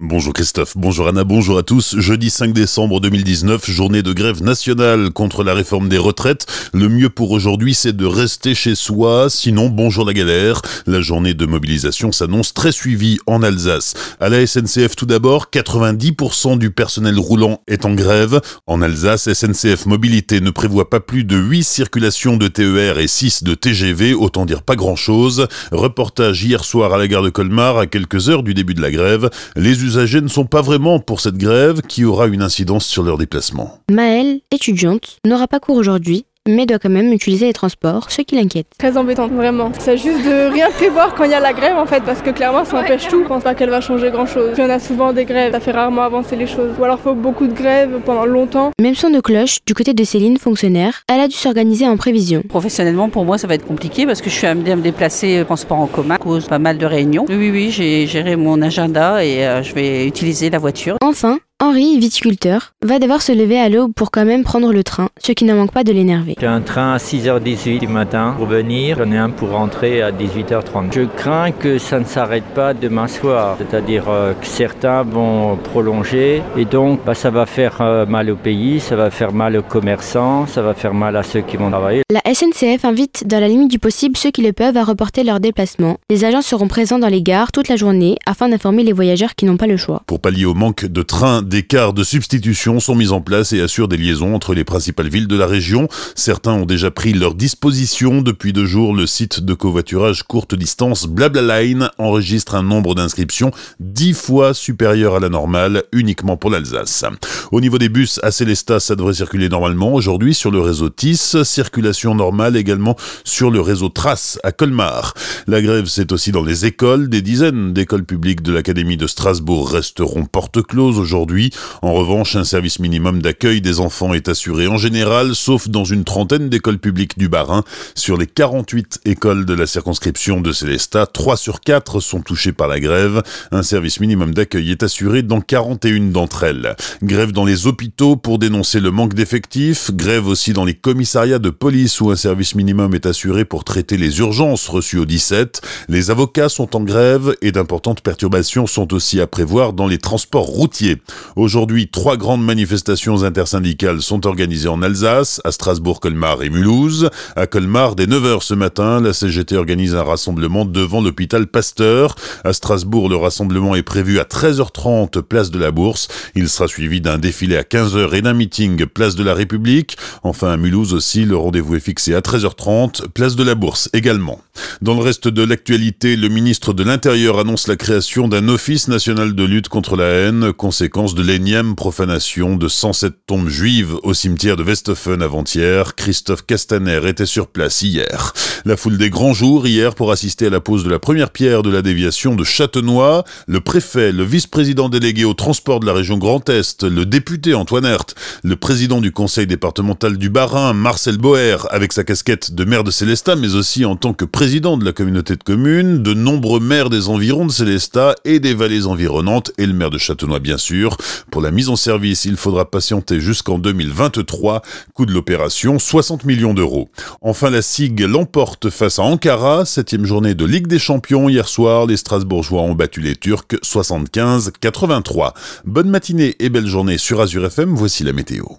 Bonjour Christophe, bonjour Anna, bonjour à tous. Jeudi 5 décembre 2019, journée de grève nationale contre la réforme des retraites. Le mieux pour aujourd'hui, c'est de rester chez soi, sinon bonjour la galère. La journée de mobilisation s'annonce très suivie en Alsace. À la SNCF tout d'abord, 90% du personnel roulant est en grève. En Alsace, SNCF Mobilité ne prévoit pas plus de 8 circulations de TER et 6 de TGV, autant dire pas grand chose. Reportage hier soir à la gare de Colmar, à quelques heures du début de la grève. Usagers ne sont pas vraiment pour cette grève qui aura une incidence sur leur déplacement. Maëlle, étudiante, n'aura pas cours aujourd'hui mais doit quand même utiliser les transports, ce qui l'inquiète. Très embêtante, vraiment. C'est juste de rien prévoir quand il y a la grève en fait, parce que clairement ça empêche tout. Je pense pas qu'elle va changer grand chose. Il y en a souvent des grèves, ça fait rarement avancer les choses. Ou alors il faut beaucoup de grèves pendant longtemps. Même son de cloche, du côté de Céline, fonctionnaire, elle a dû s'organiser en prévision. Professionnellement, pour moi, ça va être compliqué parce que je suis amenée à me déplacer transport en commun à cause pas mal de réunions. Oui, oui, j'ai géré mon agenda et euh, je vais utiliser la voiture. Enfin, Henri, viticulteur, va devoir se lever à l'aube pour quand même prendre le train, ce qui ne manque pas de l'énerver. J'ai un train à 6h18 du matin pour venir, j'en ai un pour rentrer à 18h30. Je crains que ça ne s'arrête pas demain soir, c'est-à-dire euh, que certains vont prolonger et donc bah, ça va faire euh, mal au pays, ça va faire mal aux commerçants, ça va faire mal à ceux qui vont travailler. La SNCF invite dans la limite du possible ceux qui le peuvent à reporter leur déplacement. Les agents seront présents dans les gares toute la journée afin d'informer les voyageurs qui n'ont pas le choix. Pour pallier au manque de trains des cars de substitution sont mis en place et assurent des liaisons entre les principales villes de la région. Certains ont déjà pris leur disposition. Depuis deux jours, le site de covoiturage courte distance Blabla Line enregistre un nombre d'inscriptions dix fois supérieur à la normale, uniquement pour l'Alsace. Au niveau des bus, à Célestat, ça devrait circuler normalement aujourd'hui sur le réseau TIS. Circulation normale également sur le réseau Trace à Colmar. La grève, c'est aussi dans les écoles. Des dizaines d'écoles publiques de l'Académie de Strasbourg resteront porte close aujourd'hui. En revanche, un service minimum d'accueil des enfants est assuré en général, sauf dans une trentaine d'écoles publiques du Bas-Rhin. Sur les 48 écoles de la circonscription de Célestat, 3 sur 4 sont touchées par la grève. Un service minimum d'accueil est assuré dans 41 d'entre elles. Grève dans les hôpitaux pour dénoncer le manque d'effectifs, grève aussi dans les commissariats de police où un service minimum est assuré pour traiter les urgences reçues au 17. Les avocats sont en grève et d'importantes perturbations sont aussi à prévoir dans les transports routiers. Aujourd'hui, trois grandes manifestations intersyndicales sont organisées en Alsace, à Strasbourg, Colmar et Mulhouse. À Colmar, dès 9h ce matin, la CGT organise un rassemblement devant l'hôpital Pasteur. À Strasbourg, le rassemblement est prévu à 13h30, place de la Bourse. Il sera suivi d'un défilé à 15h et d'un meeting, place de la République. Enfin, à Mulhouse aussi, le rendez-vous est fixé à 13h30, place de la Bourse également. Dans le reste de l'actualité, le ministre de l'Intérieur annonce la création d'un office national de lutte contre la haine, conséquence de l'énième profanation de 107 tombes juives au cimetière de Westhofen avant-hier. Christophe Castaner était sur place hier. La foule des grands jours hier pour assister à la pose de la première pierre de la déviation de Châtenois. Le préfet, le vice-président délégué au transport de la région Grand Est, le député Antoine Hert, le président du conseil départemental du Bas-Rhin, Marcel Boer, avec sa casquette de maire de Célestat, mais aussi en tant que président de la communauté de communes, de nombreux maires des environs de Célestat et des vallées environnantes, et le maire de Châtenois bien sûr. Pour la mise en service, il faudra patienter jusqu'en 2023. Coût de l'opération, 60 millions d'euros. Enfin, la SIG l'emporte face à Ankara, septième journée de Ligue des Champions. Hier soir, les Strasbourgeois ont battu les Turcs 75-83. Bonne matinée et belle journée sur Azure FM, voici la météo.